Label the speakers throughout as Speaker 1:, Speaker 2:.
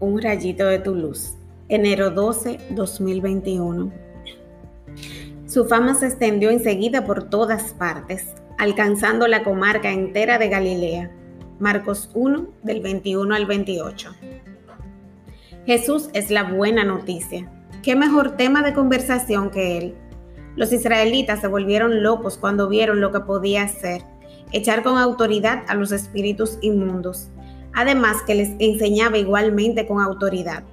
Speaker 1: Un rayito de tu luz. Enero 12, 2021. Su fama se extendió enseguida por todas partes, alcanzando la comarca entera de Galilea. Marcos 1, del 21 al 28. Jesús es la buena noticia. ¿Qué mejor tema de conversación que él? Los israelitas se volvieron locos cuando vieron lo que podía hacer, echar con autoridad a los espíritus inmundos además que les enseñaba igualmente con autoridad.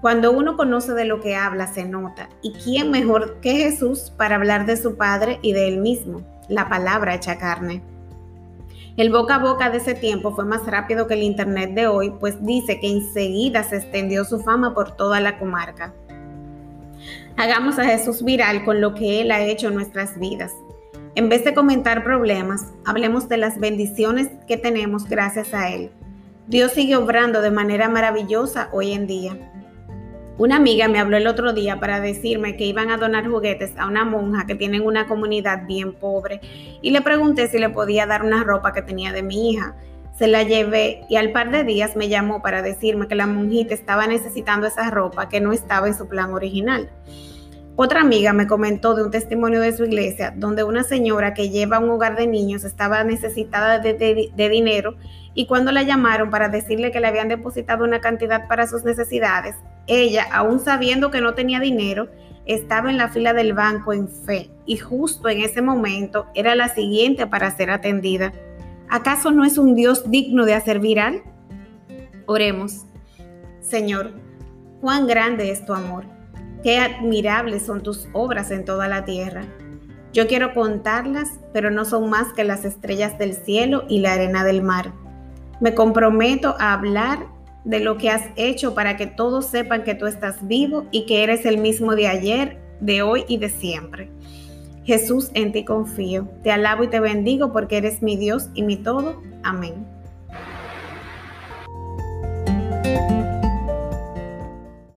Speaker 1: Cuando uno conoce de lo que habla, se nota. ¿Y quién mejor que Jesús para hablar de su Padre y de él mismo? La palabra hecha carne. El boca a boca de ese tiempo fue más rápido que el Internet de hoy, pues dice que enseguida se extendió su fama por toda la comarca. Hagamos a Jesús viral con lo que Él ha hecho en nuestras vidas. En vez de comentar problemas, hablemos de las bendiciones que tenemos gracias a Él. Dios sigue obrando de manera maravillosa hoy en día. Una amiga me habló el otro día para decirme que iban a donar juguetes a una monja que tiene una comunidad bien pobre y le pregunté si le podía dar una ropa que tenía de mi hija. Se la llevé y al par de días me llamó para decirme que la monjita estaba necesitando esa ropa que no estaba en su plan original. Otra amiga me comentó de un testimonio de su iglesia donde una señora que lleva un hogar de niños estaba necesitada de, dinero y cuando la llamaron para decirle que le habían depositado una cantidad para sus necesidades, ella, aún sabiendo que no tenía dinero, estaba en la fila del banco en fe y justo en ese momento era la siguiente para ser atendida. ¿Acaso no es un Dios digno de hacer viral? Oremos. Señor, cuán grande es tu amor Qué admirables son tus obras en toda la tierra. Yo quiero contarlas, pero no son más que las estrellas del cielo y la arena del mar. Me comprometo a hablar de lo que has hecho para que todos sepan que tú estás vivo y que eres el mismo de ayer, de hoy y de siempre. Jesús, en ti confío. Te alabo y te bendigo porque eres mi Dios y mi todo. Amén.